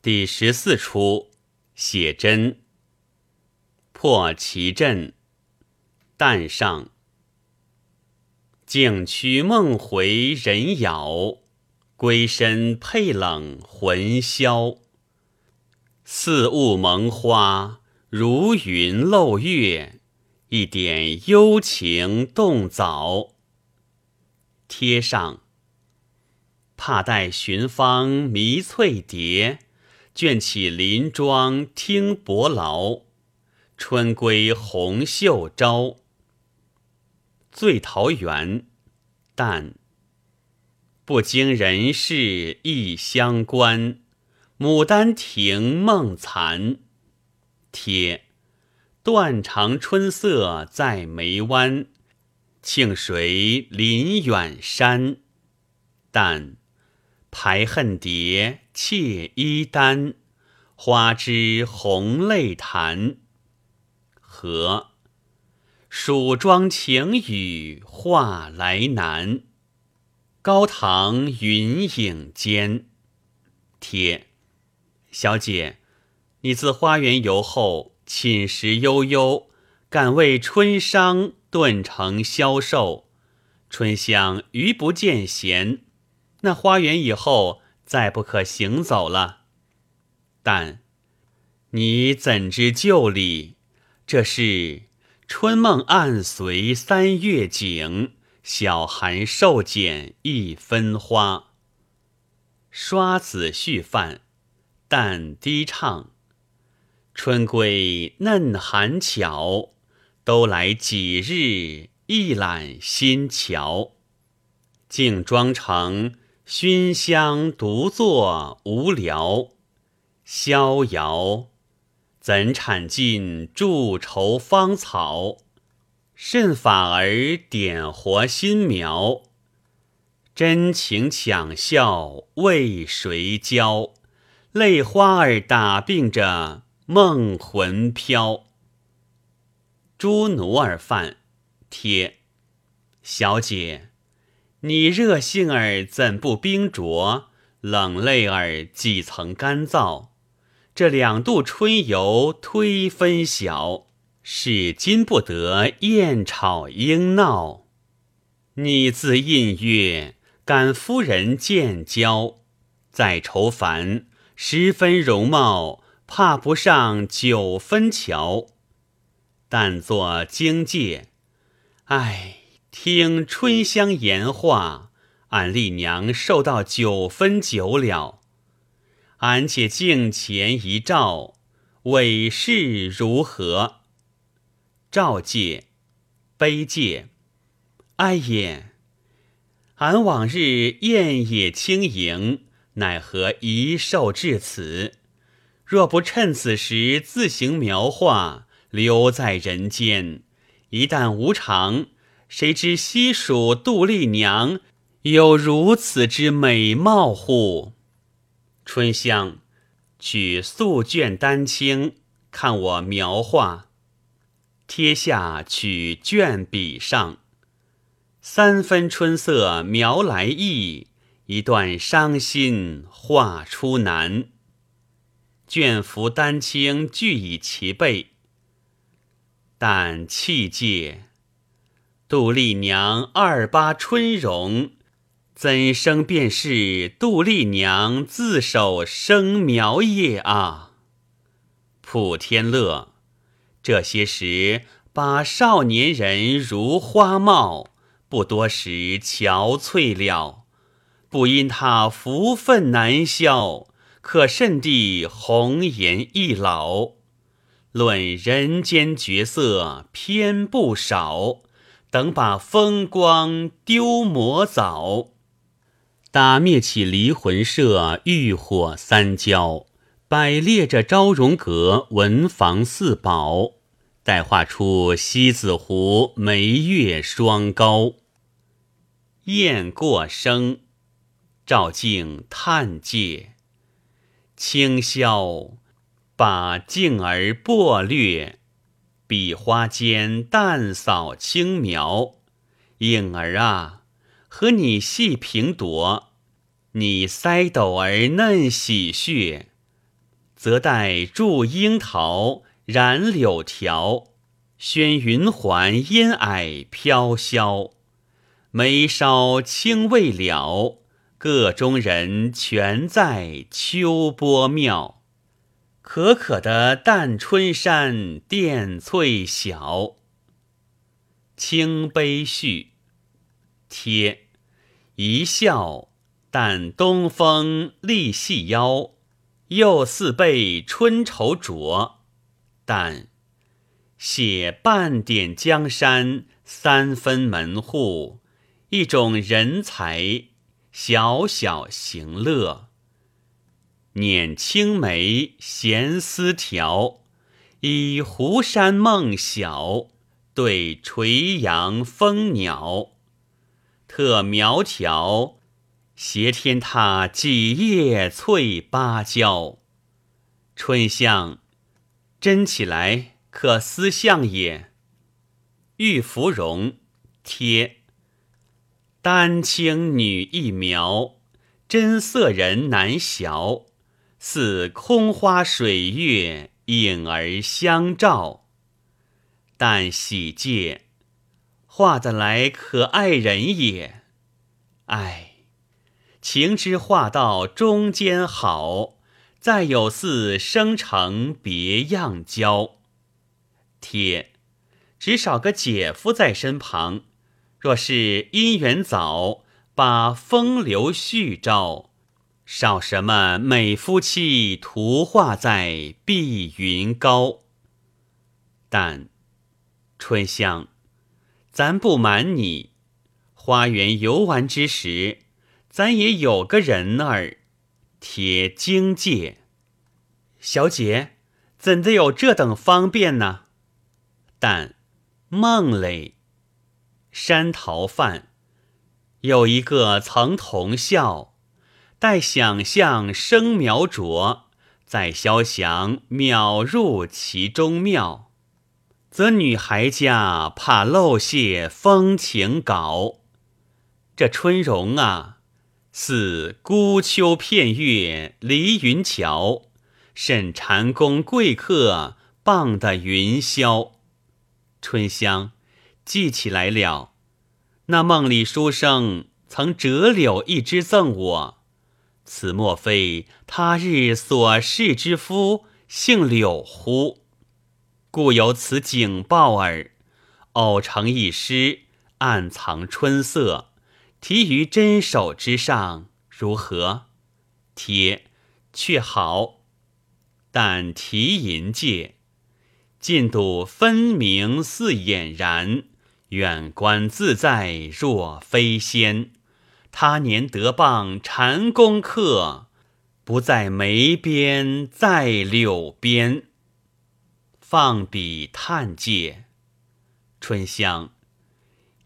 第十四出写真破奇阵，旦上径驱梦回人杳，归身佩冷魂消。似雾蒙花，如云漏月，一点幽情动早。贴上。怕待寻芳迷翠蝶，卷起林庄听伯劳。春归红袖招，醉桃源。但不经人事亦相关。牡丹亭梦残，贴断肠春色在眉湾。庆谁临远山？但。排恨蝶，妾衣单，花枝红泪弹。和蜀庄晴雨话来难，高堂云影间。帖小姐，你自花园游后，寝食悠悠，敢为春伤顿成消瘦。春香余不见闲。那花园以后再不可行走了，但你怎知旧里？这是春梦暗随三月景，小寒瘦减一分花。刷子续饭，但低唱。春归嫩寒巧，都来几日一览新桥。竟妆成。熏香独坐无聊，逍遥怎产尽筑愁芳草？甚法儿点活新苗？真情抢笑为谁教？泪花儿打病着梦魂飘。朱奴儿饭贴小姐。你热性儿怎不冰灼？冷泪儿几曾干燥？这两度春游推分晓，是今不得燕吵莺闹。你自印月感夫人见娇，再愁烦十分容貌，怕不上九分巧。但作荆芥，唉。听春香言话，俺丽娘受到九分九了。俺且镜前一照，委事如何？照戒，悲戒。哀也！俺往日艳也轻盈，奈何一受至此？若不趁此时自行描画，留在人间，一旦无常。谁知西蜀杜丽娘有如此之美貌乎？春香，取素卷丹青，看我描画。贴下取卷笔上，三分春色描来意，一段伤心画出难。卷幅丹青俱已齐备，但气界。杜丽娘二八春容，怎生便是杜丽娘自手生苗叶啊？普天乐，这些时把少年人如花貌，不多时憔悴了。不因他福分难消，可甚地红颜易老。论人间绝色，偏不少。等把风光丢魔早，打灭起离魂社，欲火三焦，摆列着昭容阁文房四宝，待画出西子湖眉月双高。雁过声，照镜叹介，清宵把镜儿剥略。笔花间淡扫轻描，影儿啊，和你细评夺。你腮斗儿嫩喜血，则待祝樱桃，染柳条，轩云环，烟霭飘萧。眉梢清未了，个中人全在秋波庙。可可的淡春山，殿翠晓。清悲序，贴一笑，但东风立细腰，又似被春愁灼。但写半点江山，三分门户。一种人才，小小行乐，捻青梅，闲丝条，以湖山梦晓，对垂杨蜂鸟，特苗条，斜天他几叶翠芭蕉，春香，真起来可思相也。玉芙蓉贴。丹青女一苗，真色人难晓。似空花水月，影儿相照。但喜借，画得来可爱人也。唉，情之画到中间好，再有似生成别样娇。贴，只少个姐夫在身旁。若是姻缘早，把风流续招，少什么美夫妻图画在碧云高。但春香，咱不瞒你，花园游玩之时，咱也有个人儿，贴荆界。小姐，怎的有这等方便呢？但梦嘞。山桃饭，有一个曾同校，待想象生苗着，再消降秒入其中妙，则女孩家怕漏泄风情稿。这春容啊，似孤丘片月离云桥，甚禅宫贵客傍的云霄。春香。记起来了，那梦里书生曾折柳一枝赠我，此莫非他日所视之夫姓柳乎？故有此警报耳。偶成一诗，暗藏春色，题于真手之上，如何？贴却好，但题银界，进度分明似俨然。远观自在若飞仙，他年得傍禅宫客，不在眉边在柳边。放笔叹界，春香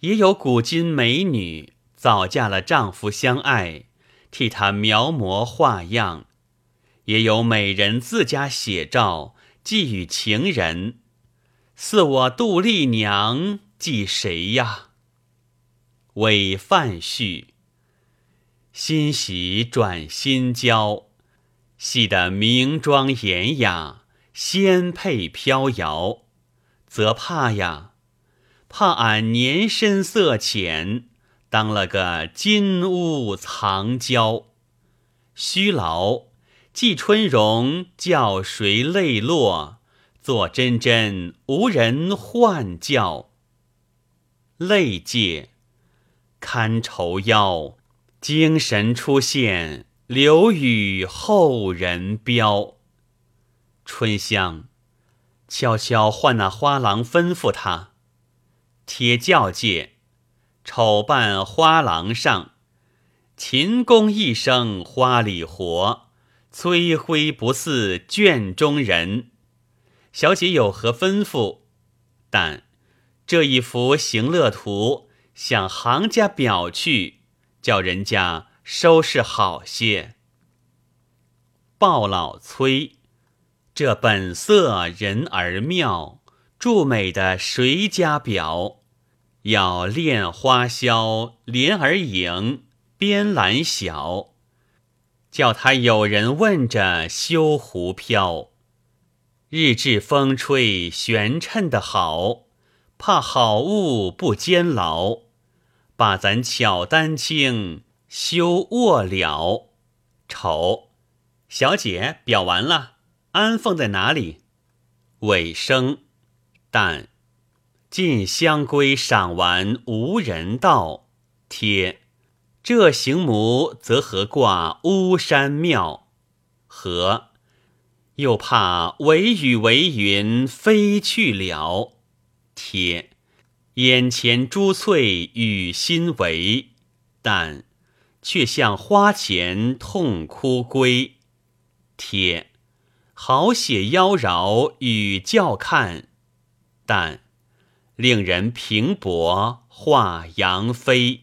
也有古今美女早嫁了丈夫相爱，替他描摹画样；也有美人自家写照寄与情人，似我杜丽娘。记谁呀？伪范序，新喜转新娇，戏得明妆严雅，仙佩飘摇，则怕呀，怕俺年深色浅，当了个金屋藏娇。虚劳寄春容，叫谁泪落？坐真真无人唤叫。泪界，堪愁腰，精神出现，留与后人标。春香，悄悄唤那花郎，吩咐他贴教界，丑扮花郎上，秦宫一生花里活，崔灰不似卷中人。小姐有何吩咐？但。这一幅行乐图向行家表去，叫人家收拾好些。鲍老崔，这本色人儿妙，著美的谁家表？要恋花销，莲儿影，边兰小。叫他有人问着修胡飘。日至风吹悬衬的好，怕好物不坚牢，把咱巧丹青休卧了。丑，小姐表完了，安放在哪里？尾声，但进香闺赏完无人到。贴，这行母则何挂巫山庙？和，又怕为雨为云飞去了。贴，眼前珠翠与心为，但却向花前痛哭归。贴，好写妖娆与教看，但令人平薄画杨飞。